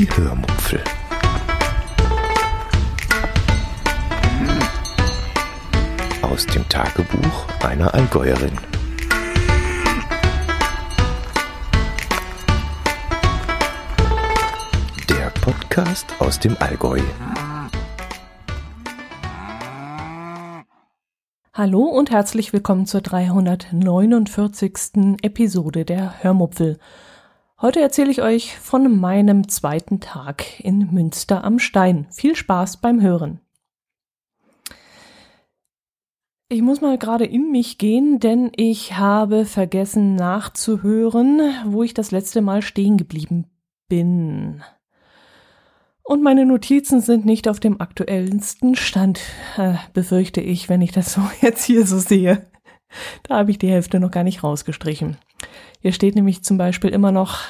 Die Hörmupfel. Aus dem Tagebuch einer Allgäuerin. Der Podcast aus dem Allgäu. Hallo und herzlich willkommen zur 349. Episode der Hörmupfel. Heute erzähle ich euch von meinem zweiten Tag in Münster am Stein. Viel Spaß beim Hören. Ich muss mal gerade in mich gehen, denn ich habe vergessen nachzuhören, wo ich das letzte Mal stehen geblieben bin. Und meine Notizen sind nicht auf dem aktuellsten Stand, äh, befürchte ich, wenn ich das so jetzt hier so sehe. Da habe ich die Hälfte noch gar nicht rausgestrichen. Hier steht nämlich zum Beispiel immer noch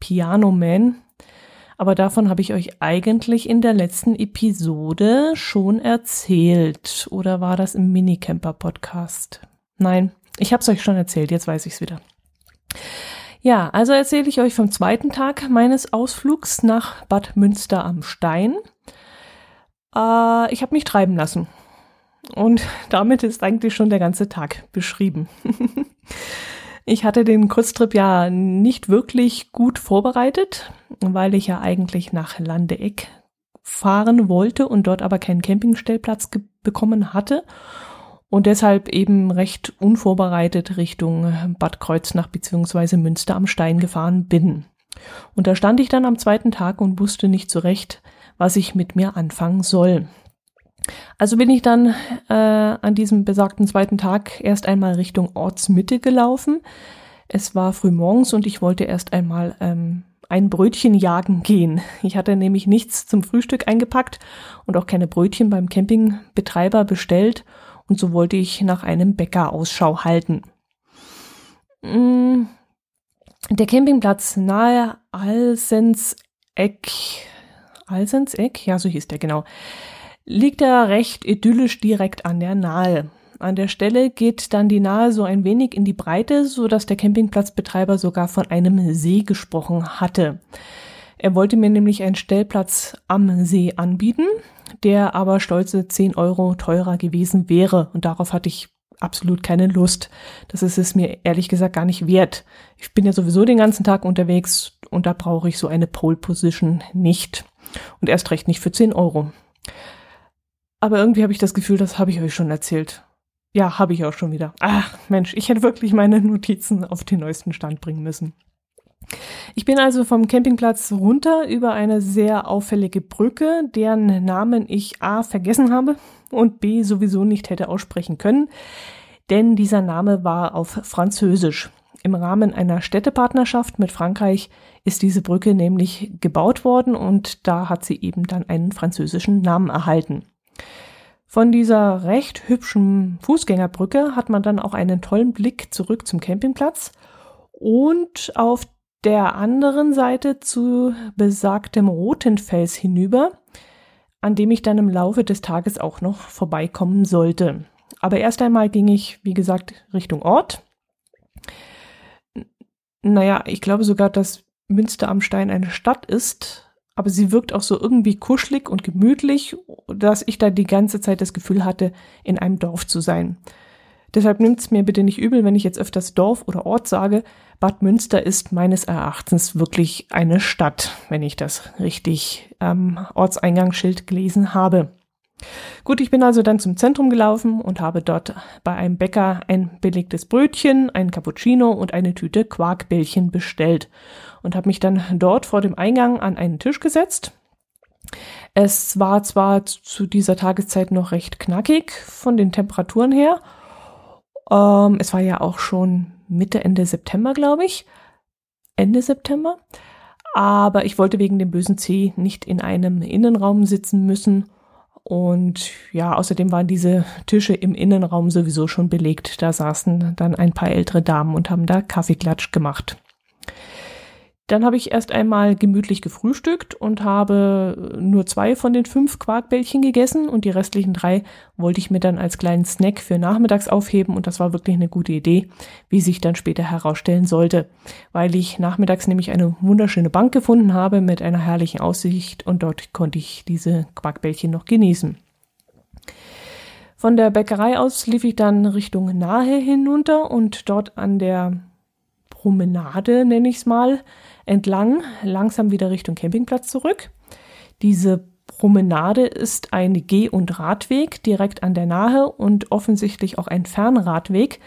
Piano Man, aber davon habe ich euch eigentlich in der letzten Episode schon erzählt. Oder war das im Minicamper-Podcast? Nein, ich habe es euch schon erzählt, jetzt weiß ich es wieder. Ja, also erzähle ich euch vom zweiten Tag meines Ausflugs nach Bad Münster am Stein. Äh, ich habe mich treiben lassen. Und damit ist eigentlich schon der ganze Tag beschrieben. ich hatte den Kurztrip ja nicht wirklich gut vorbereitet, weil ich ja eigentlich nach Landeeck fahren wollte und dort aber keinen Campingstellplatz bekommen hatte und deshalb eben recht unvorbereitet Richtung Bad Kreuznach bzw. Münster am Stein gefahren bin. Und da stand ich dann am zweiten Tag und wusste nicht so recht, was ich mit mir anfangen soll. Also bin ich dann äh, an diesem besagten zweiten Tag erst einmal Richtung Ortsmitte gelaufen. Es war früh morgens und ich wollte erst einmal ähm, ein Brötchen jagen gehen. Ich hatte nämlich nichts zum Frühstück eingepackt und auch keine Brötchen beim Campingbetreiber bestellt und so wollte ich nach einem Bäcker Ausschau halten. Mm, der Campingplatz nahe Alsenseck, Alsenseck, ja, so hieß der genau, liegt da recht idyllisch direkt an der Nahe. An der Stelle geht dann die Nahe so ein wenig in die Breite, so dass der Campingplatzbetreiber sogar von einem See gesprochen hatte. Er wollte mir nämlich einen Stellplatz am See anbieten, der aber stolze 10 Euro teurer gewesen wäre. Und darauf hatte ich absolut keine Lust. Das ist es mir ehrlich gesagt gar nicht wert. Ich bin ja sowieso den ganzen Tag unterwegs und da brauche ich so eine Pole Position nicht. Und erst recht nicht für 10 Euro. Aber irgendwie habe ich das Gefühl, das habe ich euch schon erzählt. Ja, habe ich auch schon wieder. Ach, Mensch, ich hätte wirklich meine Notizen auf den neuesten Stand bringen müssen. Ich bin also vom Campingplatz runter über eine sehr auffällige Brücke, deren Namen ich A vergessen habe und B sowieso nicht hätte aussprechen können, denn dieser Name war auf Französisch. Im Rahmen einer Städtepartnerschaft mit Frankreich ist diese Brücke nämlich gebaut worden und da hat sie eben dann einen französischen Namen erhalten. Von dieser recht hübschen Fußgängerbrücke hat man dann auch einen tollen Blick zurück zum Campingplatz und auf der anderen Seite zu besagtem Rotenfels hinüber, an dem ich dann im Laufe des Tages auch noch vorbeikommen sollte. Aber erst einmal ging ich, wie gesagt, Richtung Ort. Naja, ich glaube sogar, dass Münster am Stein eine Stadt ist, aber sie wirkt auch so irgendwie kuschelig und gemütlich, dass ich da die ganze Zeit das Gefühl hatte, in einem Dorf zu sein. Deshalb nimmt es mir bitte nicht übel, wenn ich jetzt öfters Dorf oder Ort sage. Bad Münster ist meines Erachtens wirklich eine Stadt, wenn ich das richtig ähm, Ortseingangsschild gelesen habe. Gut, ich bin also dann zum Zentrum gelaufen und habe dort bei einem Bäcker ein belegtes Brötchen, ein Cappuccino und eine Tüte Quarkbällchen bestellt und habe mich dann dort vor dem Eingang an einen Tisch gesetzt. Es war zwar zu dieser Tageszeit noch recht knackig von den Temperaturen her ähm, es war ja auch schon Mitte, Ende September, glaube ich. Ende September. Aber ich wollte wegen dem bösen C nicht in einem Innenraum sitzen müssen. Und ja, außerdem waren diese Tische im Innenraum sowieso schon belegt. Da saßen dann ein paar ältere Damen und haben da Kaffeeklatsch gemacht. Dann habe ich erst einmal gemütlich gefrühstückt und habe nur zwei von den fünf Quarkbällchen gegessen und die restlichen drei wollte ich mir dann als kleinen Snack für nachmittags aufheben und das war wirklich eine gute Idee, wie sich dann später herausstellen sollte, weil ich nachmittags nämlich eine wunderschöne Bank gefunden habe mit einer herrlichen Aussicht und dort konnte ich diese Quarkbällchen noch genießen. Von der Bäckerei aus lief ich dann Richtung Nahe hinunter und dort an der Promenade, nenne ich es mal, entlang, langsam wieder Richtung Campingplatz zurück. Diese Promenade ist ein Geh- und Radweg direkt an der Nahe und offensichtlich auch ein Fernradweg.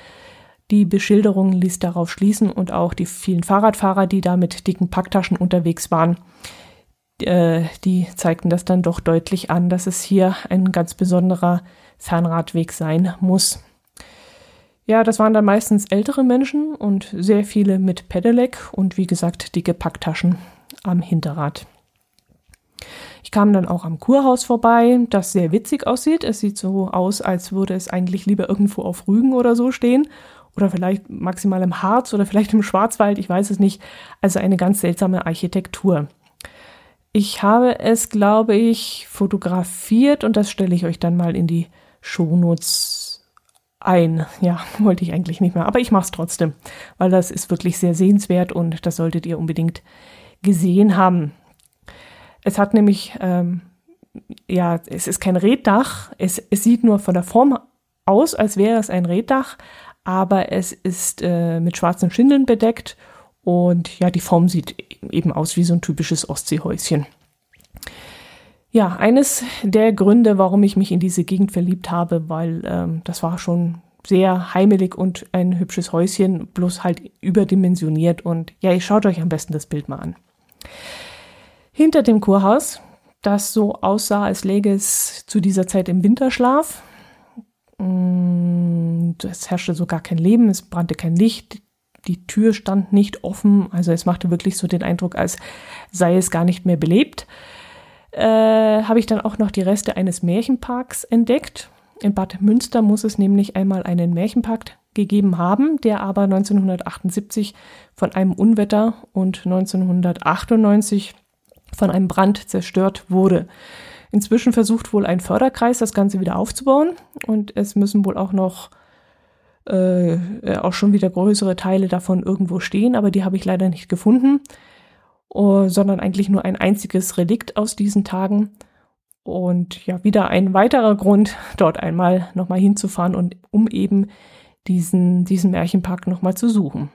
Die Beschilderung ließ darauf schließen und auch die vielen Fahrradfahrer, die da mit dicken Packtaschen unterwegs waren, äh, die zeigten das dann doch deutlich an, dass es hier ein ganz besonderer Fernradweg sein muss. Ja, das waren dann meistens ältere Menschen und sehr viele mit Pedelec und wie gesagt dicke Packtaschen am Hinterrad. Ich kam dann auch am Kurhaus vorbei, das sehr witzig aussieht. Es sieht so aus, als würde es eigentlich lieber irgendwo auf Rügen oder so stehen. Oder vielleicht maximal im Harz oder vielleicht im Schwarzwald, ich weiß es nicht. Also eine ganz seltsame Architektur. Ich habe es, glaube ich, fotografiert und das stelle ich euch dann mal in die Shownotes ein. Ja, wollte ich eigentlich nicht mehr, aber ich mache es trotzdem, weil das ist wirklich sehr sehenswert und das solltet ihr unbedingt gesehen haben. Es hat nämlich, ähm, ja, es ist kein Reddach, es, es sieht nur von der Form aus, als wäre es ein Reddach, aber es ist äh, mit schwarzen Schindeln bedeckt und ja, die Form sieht eben aus wie so ein typisches Ostseehäuschen. Ja, eines der Gründe, warum ich mich in diese Gegend verliebt habe, weil ähm, das war schon sehr heimelig und ein hübsches Häuschen, bloß halt überdimensioniert. Und ja, ihr schaut euch am besten das Bild mal an. Hinter dem Kurhaus, das so aussah, als läge es zu dieser Zeit im Winterschlaf. Mm, es herrschte so gar kein Leben, es brannte kein Licht, die Tür stand nicht offen, also es machte wirklich so den Eindruck, als sei es gar nicht mehr belebt äh, habe ich dann auch noch die Reste eines Märchenparks entdeckt. In Bad Münster muss es nämlich einmal einen Märchenpark gegeben haben, der aber 1978 von einem Unwetter und 1998 von einem Brand zerstört wurde. Inzwischen versucht wohl ein Förderkreis, das Ganze wieder aufzubauen und es müssen wohl auch noch äh, auch schon wieder größere Teile davon irgendwo stehen, aber die habe ich leider nicht gefunden. Oh, sondern eigentlich nur ein einziges Relikt aus diesen Tagen. Und ja, wieder ein weiterer Grund, dort einmal nochmal hinzufahren und um eben diesen, diesen Märchenpark nochmal zu suchen.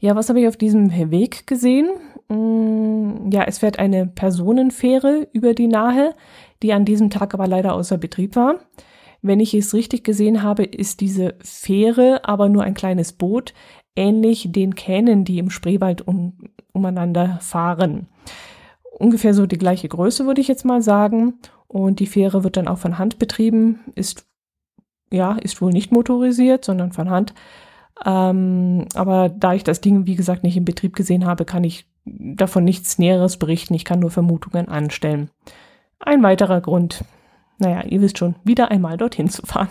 Ja, was habe ich auf diesem Weg gesehen? Mm, ja, es fährt eine Personenfähre über die Nahe, die an diesem Tag aber leider außer Betrieb war. Wenn ich es richtig gesehen habe, ist diese Fähre aber nur ein kleines Boot, ähnlich den Kähnen, die im Spreewald um, umeinander fahren. Ungefähr so die gleiche Größe, würde ich jetzt mal sagen. Und die Fähre wird dann auch von Hand betrieben, ist, ja, ist wohl nicht motorisiert, sondern von Hand. Ähm, aber da ich das Ding, wie gesagt, nicht in Betrieb gesehen habe, kann ich davon nichts Näheres berichten. Ich kann nur Vermutungen anstellen. Ein weiterer Grund, naja, ihr wisst schon, wieder einmal dorthin zu fahren.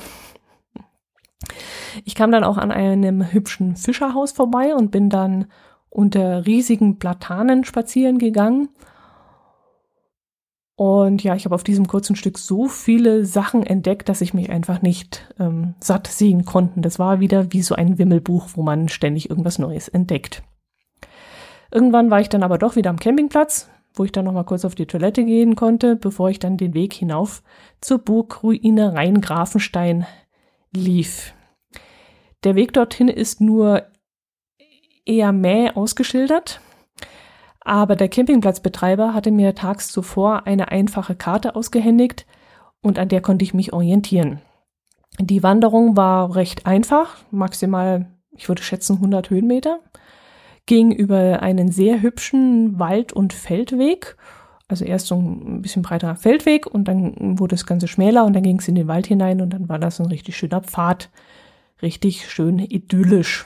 Ich kam dann auch an einem hübschen Fischerhaus vorbei und bin dann unter riesigen Platanen spazieren gegangen. Und ja, ich habe auf diesem kurzen Stück so viele Sachen entdeckt, dass ich mich einfach nicht ähm, satt sehen konnte. Das war wieder wie so ein Wimmelbuch, wo man ständig irgendwas Neues entdeckt. Irgendwann war ich dann aber doch wieder am Campingplatz, wo ich dann noch mal kurz auf die Toilette gehen konnte, bevor ich dann den Weg hinauf zur Burgruine Rheingrafenstein lief. Der Weg dorthin ist nur eher mäh ausgeschildert. Aber der Campingplatzbetreiber hatte mir tags zuvor eine einfache Karte ausgehändigt und an der konnte ich mich orientieren. Die Wanderung war recht einfach, maximal, ich würde schätzen, 100 Höhenmeter, ging über einen sehr hübschen Wald- und Feldweg. Also erst so ein bisschen breiterer Feldweg und dann wurde das Ganze schmäler und dann ging es in den Wald hinein und dann war das ein richtig schöner Pfad. Richtig schön idyllisch.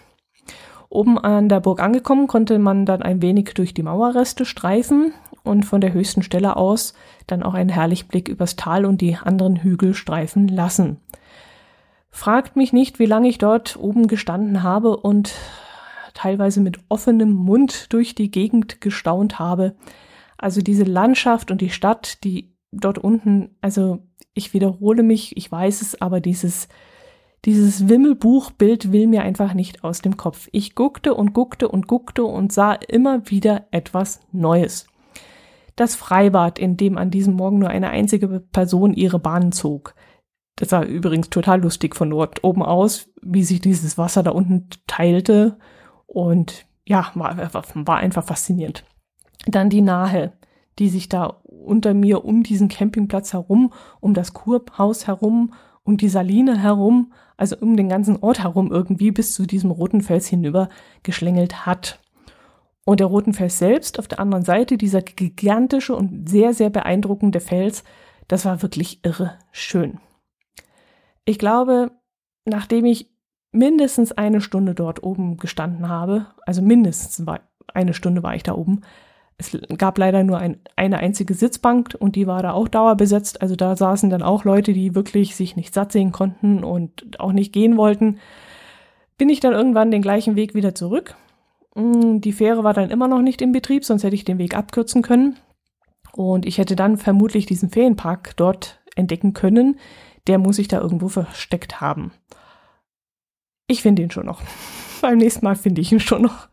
Oben an der Burg angekommen, konnte man dann ein wenig durch die Mauerreste streifen und von der höchsten Stelle aus dann auch einen herrlichen Blick übers Tal und die anderen Hügel streifen lassen. Fragt mich nicht, wie lange ich dort oben gestanden habe und teilweise mit offenem Mund durch die Gegend gestaunt habe. Also diese Landschaft und die Stadt, die dort unten, also ich wiederhole mich, ich weiß es, aber dieses, dieses Wimmelbuchbild will mir einfach nicht aus dem Kopf. Ich guckte und guckte und guckte und sah immer wieder etwas Neues. Das Freibad, in dem an diesem Morgen nur eine einzige Person ihre Bahn zog. Das sah übrigens total lustig von dort oben aus, wie sich dieses Wasser da unten teilte. Und ja, war, war einfach faszinierend. Dann die Nahe, die sich da unter mir um diesen Campingplatz herum, um das Kurhaus herum, um die Saline herum, also um den ganzen Ort herum irgendwie bis zu diesem roten Fels hinüber geschlängelt hat. Und der roten Fels selbst auf der anderen Seite, dieser gigantische und sehr, sehr beeindruckende Fels, das war wirklich irre schön. Ich glaube, nachdem ich mindestens eine Stunde dort oben gestanden habe, also mindestens eine Stunde war ich da oben, es gab leider nur ein, eine einzige Sitzbank und die war da auch dauerbesetzt. Also da saßen dann auch Leute, die wirklich sich nicht satt sehen konnten und auch nicht gehen wollten. Bin ich dann irgendwann den gleichen Weg wieder zurück. Mm, die Fähre war dann immer noch nicht in Betrieb, sonst hätte ich den Weg abkürzen können. Und ich hätte dann vermutlich diesen Ferienpark dort entdecken können, der muss sich da irgendwo versteckt haben. Ich finde ihn schon noch. Beim nächsten Mal finde ich ihn schon noch.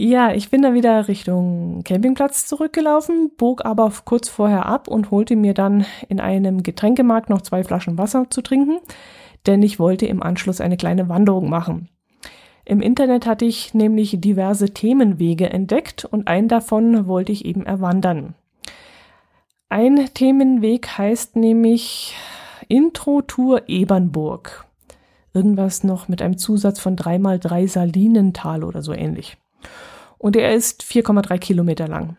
Ja, ich bin da wieder Richtung Campingplatz zurückgelaufen, bog aber kurz vorher ab und holte mir dann in einem Getränkemarkt noch zwei Flaschen Wasser zu trinken, denn ich wollte im Anschluss eine kleine Wanderung machen. Im Internet hatte ich nämlich diverse Themenwege entdeckt und einen davon wollte ich eben erwandern. Ein Themenweg heißt nämlich Intro-Tour Ebernburg. Irgendwas noch mit einem Zusatz von 3x3 Salinental oder so ähnlich. Und er ist 4,3 Kilometer lang.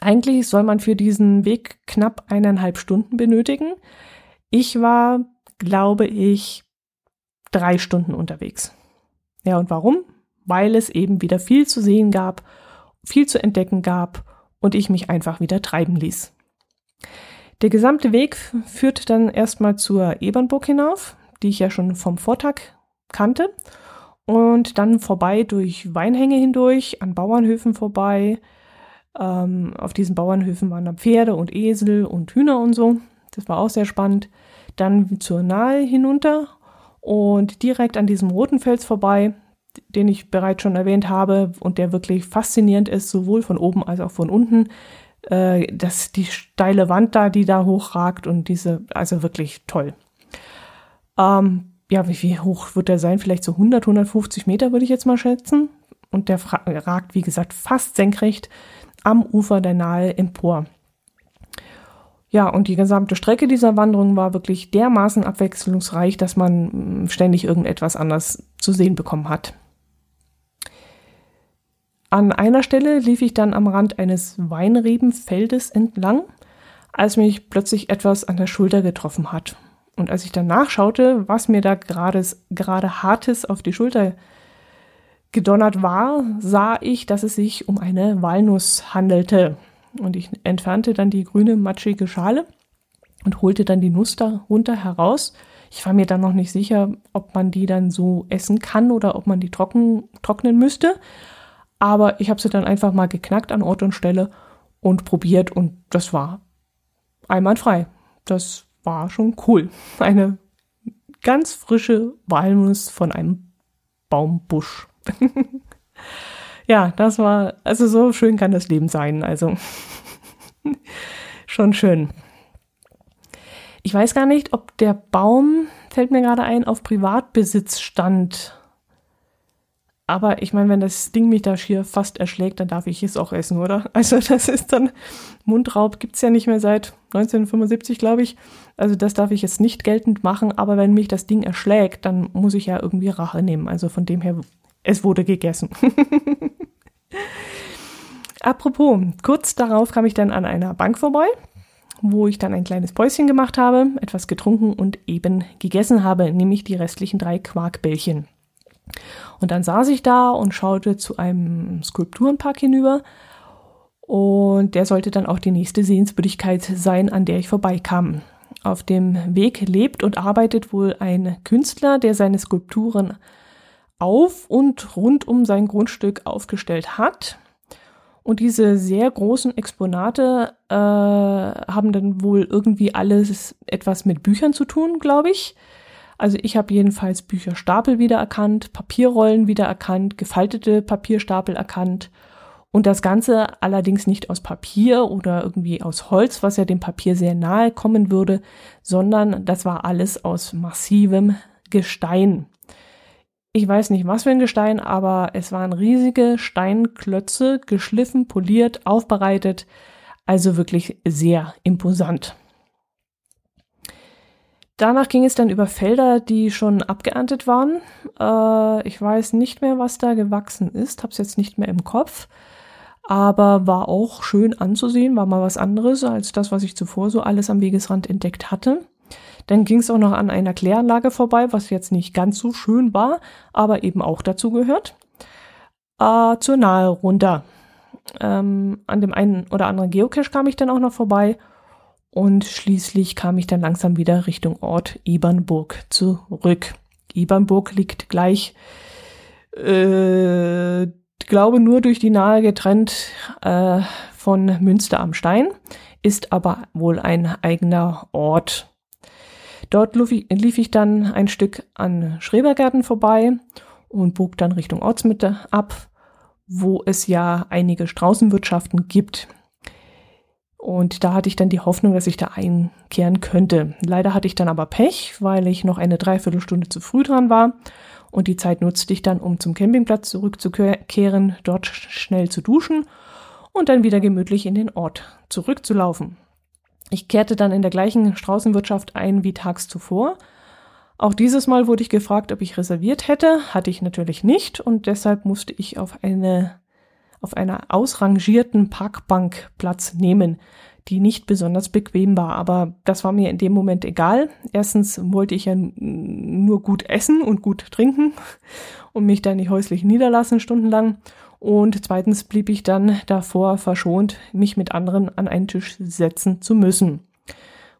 Eigentlich soll man für diesen Weg knapp eineinhalb Stunden benötigen. Ich war, glaube ich, drei Stunden unterwegs. Ja, und warum? Weil es eben wieder viel zu sehen gab, viel zu entdecken gab und ich mich einfach wieder treiben ließ. Der gesamte Weg führt dann erstmal zur Ebernburg hinauf, die ich ja schon vom Vortag kannte. Und dann vorbei durch Weinhänge hindurch, an Bauernhöfen vorbei. Ähm, auf diesen Bauernhöfen waren dann Pferde und Esel und Hühner und so. Das war auch sehr spannend. Dann zur Nahe hinunter und direkt an diesem roten Fels vorbei, den ich bereits schon erwähnt habe und der wirklich faszinierend ist, sowohl von oben als auch von unten äh, das, die steile Wand da, die da hochragt und diese, also wirklich toll. Ähm, ja, wie, wie hoch wird der sein? Vielleicht so 100, 150 Meter würde ich jetzt mal schätzen. Und der ragt, wie gesagt, fast senkrecht am Ufer der Nahe empor. Ja, und die gesamte Strecke dieser Wanderung war wirklich dermaßen abwechslungsreich, dass man mm, ständig irgendetwas anders zu sehen bekommen hat. An einer Stelle lief ich dann am Rand eines Weinrebenfeldes entlang, als mich plötzlich etwas an der Schulter getroffen hat. Und als ich dann nachschaute, was mir da gerade, gerade Hartes auf die Schulter gedonnert war, sah ich, dass es sich um eine Walnuss handelte. Und ich entfernte dann die grüne, matschige Schale und holte dann die Nuss darunter heraus. Ich war mir dann noch nicht sicher, ob man die dann so essen kann oder ob man die trocken, trocknen müsste. Aber ich habe sie dann einfach mal geknackt an Ort und Stelle und probiert und das war einwandfrei. Das war schon cool. Eine ganz frische Walnuss von einem Baumbusch. ja, das war, also so schön kann das Leben sein. Also schon schön. Ich weiß gar nicht, ob der Baum, fällt mir gerade ein, auf Privatbesitz stand aber ich meine, wenn das Ding mich da schier fast erschlägt, dann darf ich es auch essen, oder? Also das ist dann, Mundraub gibt's ja nicht mehr seit 1975, glaube ich. Also das darf ich jetzt nicht geltend machen, aber wenn mich das Ding erschlägt, dann muss ich ja irgendwie Rache nehmen. Also von dem her, es wurde gegessen. Apropos, kurz darauf kam ich dann an einer Bank vorbei, wo ich dann ein kleines Päuschen gemacht habe, etwas getrunken und eben gegessen habe, nämlich die restlichen drei Quarkbällchen. Und dann saß ich da und schaute zu einem Skulpturenpark hinüber. Und der sollte dann auch die nächste Sehenswürdigkeit sein, an der ich vorbeikam. Auf dem Weg lebt und arbeitet wohl ein Künstler, der seine Skulpturen auf und rund um sein Grundstück aufgestellt hat. Und diese sehr großen Exponate äh, haben dann wohl irgendwie alles etwas mit Büchern zu tun, glaube ich. Also ich habe jedenfalls Bücherstapel wiedererkannt, Papierrollen wiedererkannt, gefaltete Papierstapel erkannt. Und das Ganze allerdings nicht aus Papier oder irgendwie aus Holz, was ja dem Papier sehr nahe kommen würde, sondern das war alles aus massivem Gestein. Ich weiß nicht was für ein Gestein, aber es waren riesige Steinklötze, geschliffen, poliert, aufbereitet, also wirklich sehr imposant. Danach ging es dann über Felder, die schon abgeerntet waren. Äh, ich weiß nicht mehr, was da gewachsen ist, hab's jetzt nicht mehr im Kopf, aber war auch schön anzusehen, war mal was anderes als das, was ich zuvor so alles am Wegesrand entdeckt hatte. Dann ging es auch noch an einer Kläranlage vorbei, was jetzt nicht ganz so schön war, aber eben auch dazu gehört. Äh, zur Nahe runter. Ähm, an dem einen oder anderen Geocache kam ich dann auch noch vorbei und schließlich kam ich dann langsam wieder Richtung Ort Ebernburg zurück. Ebernburg liegt gleich, äh, glaube nur durch die Nahe getrennt äh, von Münster am Stein, ist aber wohl ein eigener Ort. Dort lief ich dann ein Stück an Schrebergärten vorbei und bog dann Richtung Ortsmitte ab, wo es ja einige Straußenwirtschaften gibt. Und da hatte ich dann die Hoffnung, dass ich da einkehren könnte. Leider hatte ich dann aber Pech, weil ich noch eine Dreiviertelstunde zu früh dran war. Und die Zeit nutzte ich dann, um zum Campingplatz zurückzukehren, dort schnell zu duschen und dann wieder gemütlich in den Ort zurückzulaufen. Ich kehrte dann in der gleichen Straußenwirtschaft ein wie tags zuvor. Auch dieses Mal wurde ich gefragt, ob ich reserviert hätte. Hatte ich natürlich nicht und deshalb musste ich auf eine auf einer ausrangierten Parkbank Platz nehmen, die nicht besonders bequem war. Aber das war mir in dem Moment egal. Erstens wollte ich ja nur gut essen und gut trinken und mich da nicht häuslich niederlassen stundenlang. Und zweitens blieb ich dann davor verschont, mich mit anderen an einen Tisch setzen zu müssen.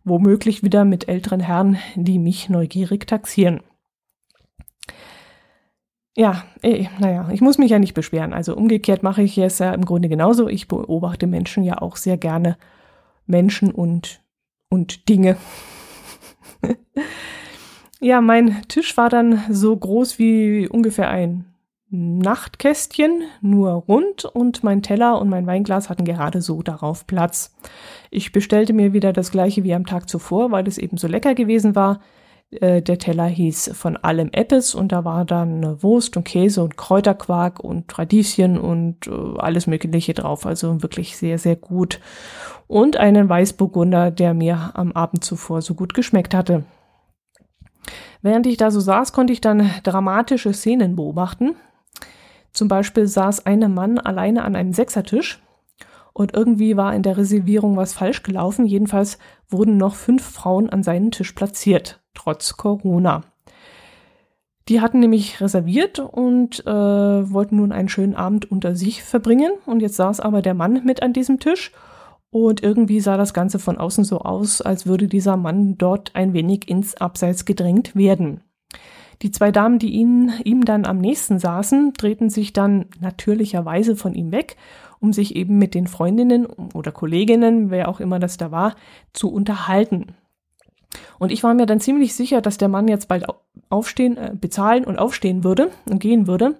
Womöglich wieder mit älteren Herren, die mich neugierig taxieren. Ja, eh, naja, ich muss mich ja nicht beschweren. Also umgekehrt mache ich es ja im Grunde genauso. Ich beobachte Menschen ja auch sehr gerne. Menschen und, und Dinge. ja, mein Tisch war dann so groß wie ungefähr ein Nachtkästchen, nur rund und mein Teller und mein Weinglas hatten gerade so darauf Platz. Ich bestellte mir wieder das gleiche wie am Tag zuvor, weil es eben so lecker gewesen war. Äh, der Teller hieß von allem Eppes und da war dann Wurst und Käse und Kräuterquark und Radieschen und äh, alles Mögliche drauf. Also wirklich sehr, sehr gut. Und einen Weißburgunder, der mir am Abend zuvor so gut geschmeckt hatte. Während ich da so saß, konnte ich dann dramatische Szenen beobachten. Zum Beispiel saß ein Mann alleine an einem Sechsertisch und irgendwie war in der Reservierung was falsch gelaufen. Jedenfalls wurden noch fünf Frauen an seinen Tisch platziert, trotz Corona. Die hatten nämlich reserviert und äh, wollten nun einen schönen Abend unter sich verbringen. Und jetzt saß aber der Mann mit an diesem Tisch. Und irgendwie sah das Ganze von außen so aus, als würde dieser Mann dort ein wenig ins Abseits gedrängt werden. Die zwei Damen, die ihn, ihm dann am nächsten saßen, drehten sich dann natürlicherweise von ihm weg, um sich eben mit den Freundinnen oder Kolleginnen, wer auch immer das da war, zu unterhalten. Und ich war mir dann ziemlich sicher, dass der Mann jetzt bald aufstehen, äh, bezahlen und aufstehen würde und gehen würde.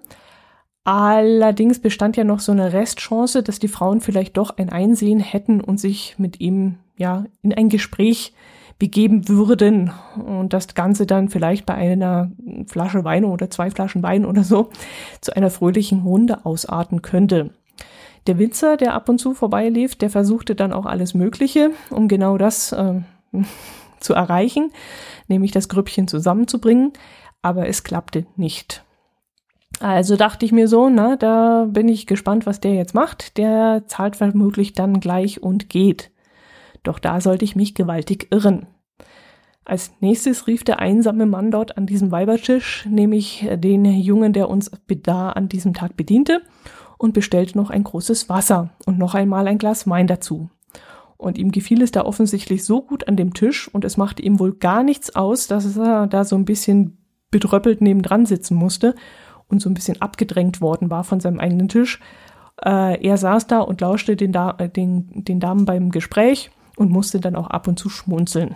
Allerdings bestand ja noch so eine Restchance, dass die Frauen vielleicht doch ein Einsehen hätten und sich mit ihm ja in ein Gespräch begeben würden und das Ganze dann vielleicht bei einer Flasche Wein oder zwei Flaschen Wein oder so zu einer fröhlichen Runde ausarten könnte. Der Winzer, der ab und zu vorbeilief, der versuchte dann auch alles Mögliche, um genau das äh, zu erreichen, nämlich das Grüppchen zusammenzubringen, aber es klappte nicht. Also dachte ich mir so, na, da bin ich gespannt, was der jetzt macht. Der zahlt vermutlich dann gleich und geht. Doch da sollte ich mich gewaltig irren. Als nächstes rief der einsame Mann dort an diesem Weibertisch, nämlich den Jungen, der uns da an diesem Tag bediente, und bestellte noch ein großes Wasser und noch einmal ein Glas Wein dazu. Und ihm gefiel es da offensichtlich so gut an dem Tisch und es machte ihm wohl gar nichts aus, dass er da so ein bisschen bedröppelt nebendran sitzen musste und so ein bisschen abgedrängt worden war von seinem eigenen Tisch. Äh, er saß da und lauschte den, da äh, den, den Damen beim Gespräch und musste dann auch ab und zu schmunzeln.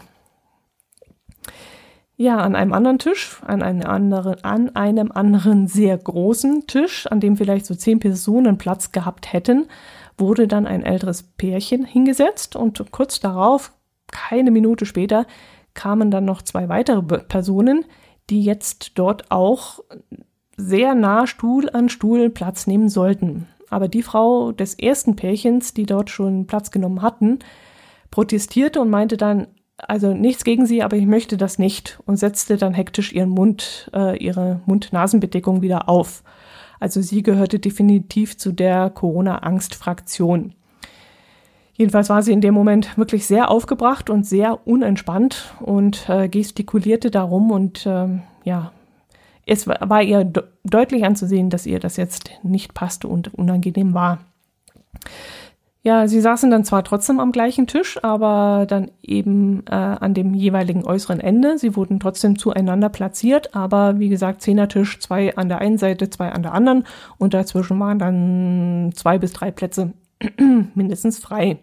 Ja, an einem anderen Tisch, an einem anderen, an einem anderen sehr großen Tisch, an dem vielleicht so zehn Personen Platz gehabt hätten, wurde dann ein älteres Pärchen hingesetzt und kurz darauf, keine Minute später, kamen dann noch zwei weitere Personen, die jetzt dort auch sehr nah Stuhl an Stuhl Platz nehmen sollten. Aber die Frau des ersten Pärchens, die dort schon Platz genommen hatten, protestierte und meinte dann, also nichts gegen sie, aber ich möchte das nicht und setzte dann hektisch ihren Mund, äh, ihre Mund-Nasen-Bedeckung wieder auf. Also sie gehörte definitiv zu der Corona-Angst-Fraktion. Jedenfalls war sie in dem Moment wirklich sehr aufgebracht und sehr unentspannt und äh, gestikulierte darum und äh, ja, es war ihr deutlich anzusehen, dass ihr das jetzt nicht passte und unangenehm war. Ja, sie saßen dann zwar trotzdem am gleichen Tisch, aber dann eben äh, an dem jeweiligen äußeren Ende. Sie wurden trotzdem zueinander platziert, aber wie gesagt, Zehnertisch, zwei an der einen Seite, zwei an der anderen und dazwischen waren dann zwei bis drei Plätze mindestens frei.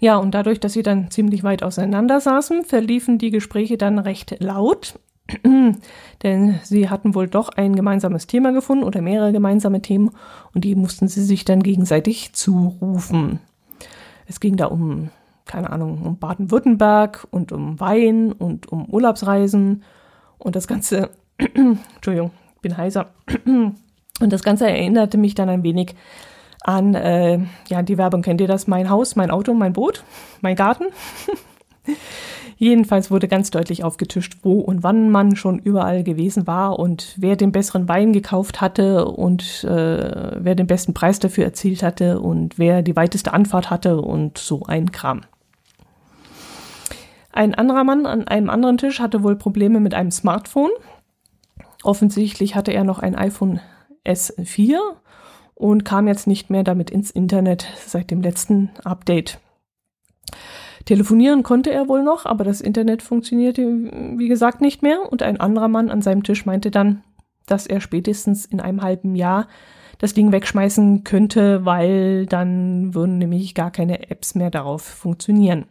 Ja, und dadurch, dass sie dann ziemlich weit auseinander saßen, verliefen die Gespräche dann recht laut. Denn sie hatten wohl doch ein gemeinsames Thema gefunden oder mehrere gemeinsame Themen und die mussten sie sich dann gegenseitig zurufen. Es ging da um, keine Ahnung, um Baden-Württemberg und um Wein und um Urlaubsreisen und das Ganze, Entschuldigung, bin heiser. Und das Ganze erinnerte mich dann ein wenig an, äh, ja, die Werbung kennt ihr das? Mein Haus, mein Auto, mein Boot, mein Garten. Jedenfalls wurde ganz deutlich aufgetischt, wo und wann man schon überall gewesen war und wer den besseren Wein gekauft hatte und äh, wer den besten Preis dafür erzielt hatte und wer die weiteste Anfahrt hatte und so ein Kram. Ein anderer Mann an einem anderen Tisch hatte wohl Probleme mit einem Smartphone. Offensichtlich hatte er noch ein iPhone S4 und kam jetzt nicht mehr damit ins Internet seit dem letzten Update. Telefonieren konnte er wohl noch, aber das Internet funktionierte, wie gesagt, nicht mehr. Und ein anderer Mann an seinem Tisch meinte dann, dass er spätestens in einem halben Jahr das Ding wegschmeißen könnte, weil dann würden nämlich gar keine Apps mehr darauf funktionieren.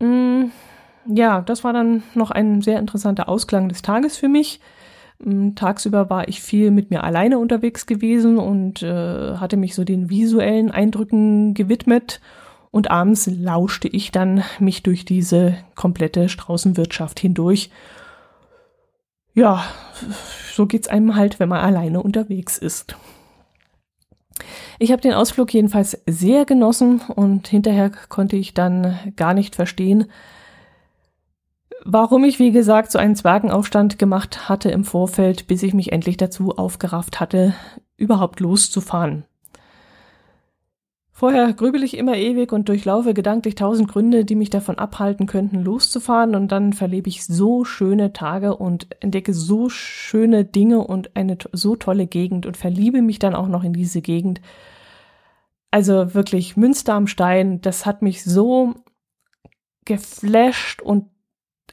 Mm, ja, das war dann noch ein sehr interessanter Ausklang des Tages für mich. Mm, tagsüber war ich viel mit mir alleine unterwegs gewesen und äh, hatte mich so den visuellen Eindrücken gewidmet. Und abends lauschte ich dann mich durch diese komplette Straußenwirtschaft hindurch. Ja, so geht's einem halt, wenn man alleine unterwegs ist. Ich habe den Ausflug jedenfalls sehr genossen und hinterher konnte ich dann gar nicht verstehen, warum ich, wie gesagt, so einen Zwergenaufstand gemacht hatte im Vorfeld, bis ich mich endlich dazu aufgerafft hatte, überhaupt loszufahren. Vorher grübel ich immer ewig und durchlaufe gedanklich tausend Gründe, die mich davon abhalten könnten, loszufahren, und dann verlebe ich so schöne Tage und entdecke so schöne Dinge und eine so tolle Gegend und verliebe mich dann auch noch in diese Gegend. Also wirklich Münster am Stein, das hat mich so geflasht und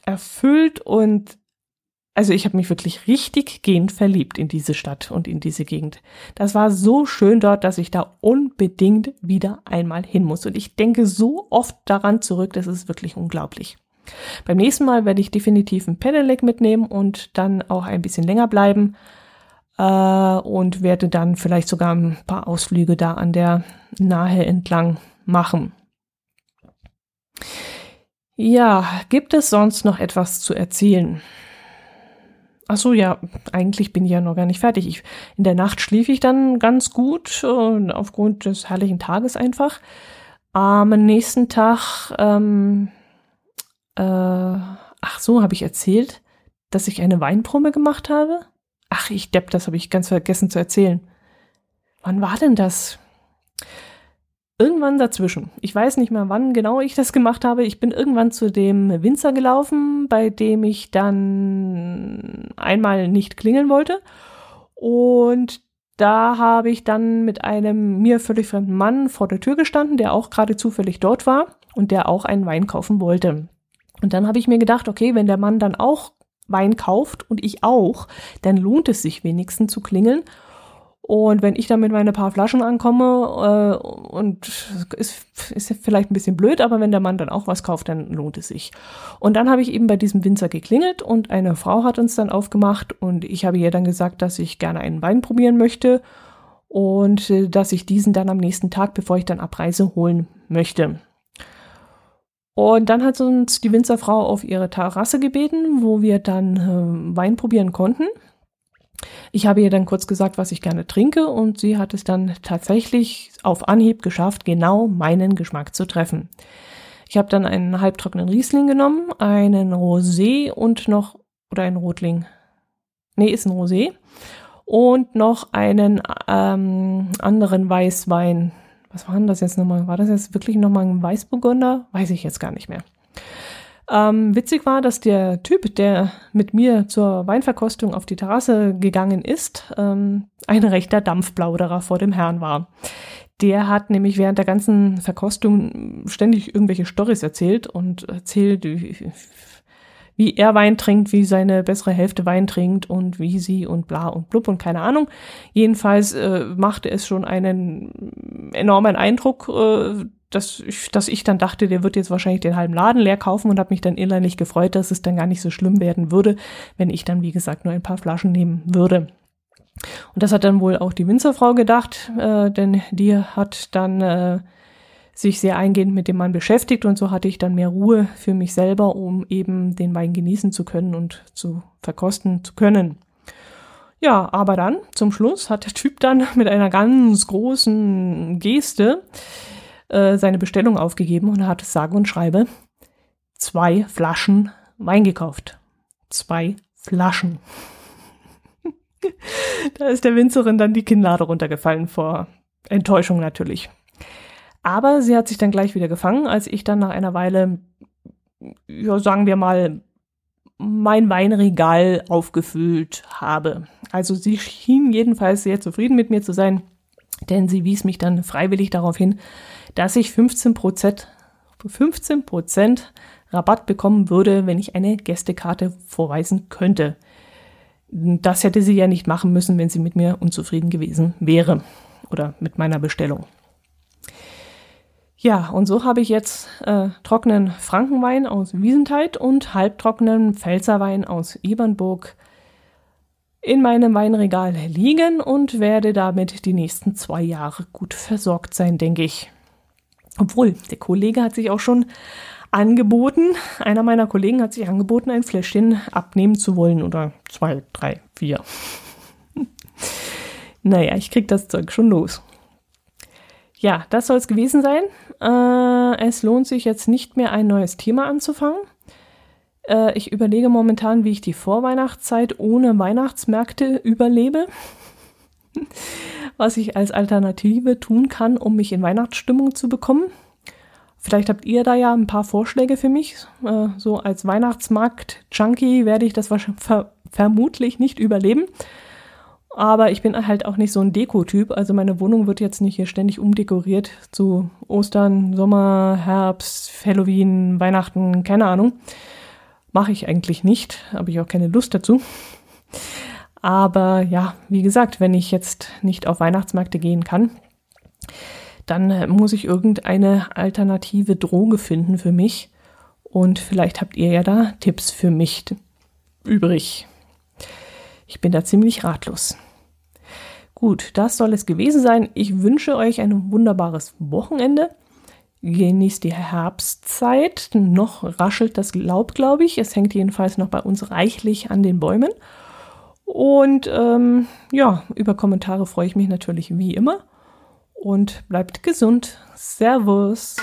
erfüllt und also ich habe mich wirklich richtig gehend verliebt in diese Stadt und in diese Gegend. Das war so schön dort, dass ich da unbedingt wieder einmal hin muss. Und ich denke so oft daran zurück, das ist wirklich unglaublich. Beim nächsten Mal werde ich definitiv ein Pedelec mitnehmen und dann auch ein bisschen länger bleiben äh, und werde dann vielleicht sogar ein paar Ausflüge da an der Nahe entlang machen. Ja, gibt es sonst noch etwas zu erzählen? Ach so, ja, eigentlich bin ich ja noch gar nicht fertig. Ich, in der Nacht schlief ich dann ganz gut, äh, aufgrund des herrlichen Tages einfach. Am nächsten Tag, ähm, äh, ach so, habe ich erzählt, dass ich eine Weinprobe gemacht habe? Ach, ich depp, das habe ich ganz vergessen zu erzählen. Wann war denn das? Irgendwann dazwischen. Ich weiß nicht mehr, wann genau ich das gemacht habe. Ich bin irgendwann zu dem Winzer gelaufen, bei dem ich dann einmal nicht klingeln wollte. Und da habe ich dann mit einem mir völlig fremden Mann vor der Tür gestanden, der auch gerade zufällig dort war und der auch einen Wein kaufen wollte. Und dann habe ich mir gedacht, okay, wenn der Mann dann auch Wein kauft und ich auch, dann lohnt es sich wenigstens zu klingeln. Und wenn ich dann mit meinen paar Flaschen ankomme äh, und ist, ist vielleicht ein bisschen blöd, aber wenn der Mann dann auch was kauft, dann lohnt es sich. Und dann habe ich eben bei diesem Winzer geklingelt und eine Frau hat uns dann aufgemacht und ich habe ihr dann gesagt, dass ich gerne einen Wein probieren möchte und äh, dass ich diesen dann am nächsten Tag, bevor ich dann abreise, holen möchte. Und dann hat uns die Winzerfrau auf ihre Terrasse gebeten, wo wir dann äh, Wein probieren konnten. Ich habe ihr dann kurz gesagt, was ich gerne trinke und sie hat es dann tatsächlich auf Anhieb geschafft, genau meinen Geschmack zu treffen. Ich habe dann einen halbtrockenen Riesling genommen, einen Rosé und noch, oder einen Rotling. Nee, ist ein Rosé. Und noch einen ähm, anderen Weißwein. Was war denn das jetzt nochmal? War das jetzt wirklich nochmal ein Weißburgunder? Weiß ich jetzt gar nicht mehr. Ähm, witzig war, dass der Typ, der mit mir zur Weinverkostung auf die Terrasse gegangen ist, ähm, ein rechter Dampfplauderer vor dem Herrn war. Der hat nämlich während der ganzen Verkostung ständig irgendwelche Storys erzählt und erzählt, wie er Wein trinkt, wie seine bessere Hälfte Wein trinkt und wie sie und bla und blub und keine Ahnung. Jedenfalls äh, machte es schon einen enormen Eindruck, äh, dass ich, dass ich dann dachte, der wird jetzt wahrscheinlich den halben Laden leer kaufen und habe mich dann innerlich gefreut, dass es dann gar nicht so schlimm werden würde, wenn ich dann, wie gesagt, nur ein paar Flaschen nehmen würde. Und das hat dann wohl auch die Winzerfrau gedacht, äh, denn die hat dann äh, sich sehr eingehend mit dem Mann beschäftigt und so hatte ich dann mehr Ruhe für mich selber, um eben den Wein genießen zu können und zu verkosten zu können. Ja, aber dann zum Schluss hat der Typ dann mit einer ganz großen Geste äh, seine Bestellung aufgegeben und hat sage und schreibe zwei Flaschen Wein gekauft. Zwei Flaschen. da ist der Winzerin dann die Kinnlade runtergefallen vor Enttäuschung natürlich. Aber sie hat sich dann gleich wieder gefangen, als ich dann nach einer Weile, ja, sagen wir mal, mein Weinregal aufgefüllt habe. Also sie schien jedenfalls sehr zufrieden mit mir zu sein, denn sie wies mich dann freiwillig darauf hin, dass ich 15 Prozent 15 Prozent Rabatt bekommen würde, wenn ich eine Gästekarte vorweisen könnte. Das hätte sie ja nicht machen müssen, wenn sie mit mir unzufrieden gewesen wäre oder mit meiner Bestellung. Ja, und so habe ich jetzt äh, trockenen Frankenwein aus Wiesentheit und halbtrockenen Pfälzerwein aus Ebernburg in meinem Weinregal liegen und werde damit die nächsten zwei Jahre gut versorgt sein, denke ich. Obwohl, der Kollege hat sich auch schon angeboten, einer meiner Kollegen hat sich angeboten, ein Fläschchen abnehmen zu wollen oder zwei, drei, vier. naja, ich krieg das Zeug schon los. Ja, das soll es gewesen sein. Äh, es lohnt sich jetzt nicht mehr ein neues Thema anzufangen. Äh, ich überlege momentan, wie ich die Vorweihnachtszeit ohne Weihnachtsmärkte überlebe. Was ich als Alternative tun kann, um mich in Weihnachtsstimmung zu bekommen. Vielleicht habt ihr da ja ein paar Vorschläge für mich. Äh, so als Weihnachtsmarkt-Junkie werde ich das ver vermutlich nicht überleben. Aber ich bin halt auch nicht so ein Deko-Typ. Also meine Wohnung wird jetzt nicht hier ständig umdekoriert zu Ostern, Sommer, Herbst, Halloween, Weihnachten, keine Ahnung. Mache ich eigentlich nicht. Habe ich auch keine Lust dazu. Aber ja, wie gesagt, wenn ich jetzt nicht auf Weihnachtsmärkte gehen kann, dann muss ich irgendeine alternative Droge finden für mich. Und vielleicht habt ihr ja da Tipps für mich übrig. Ich bin da ziemlich ratlos. Gut, das soll es gewesen sein. Ich wünsche euch ein wunderbares Wochenende. Genießt die Herbstzeit. Noch raschelt das Laub, glaube ich. Es hängt jedenfalls noch bei uns reichlich an den Bäumen. Und ähm, ja, über Kommentare freue ich mich natürlich wie immer. Und bleibt gesund. Servus.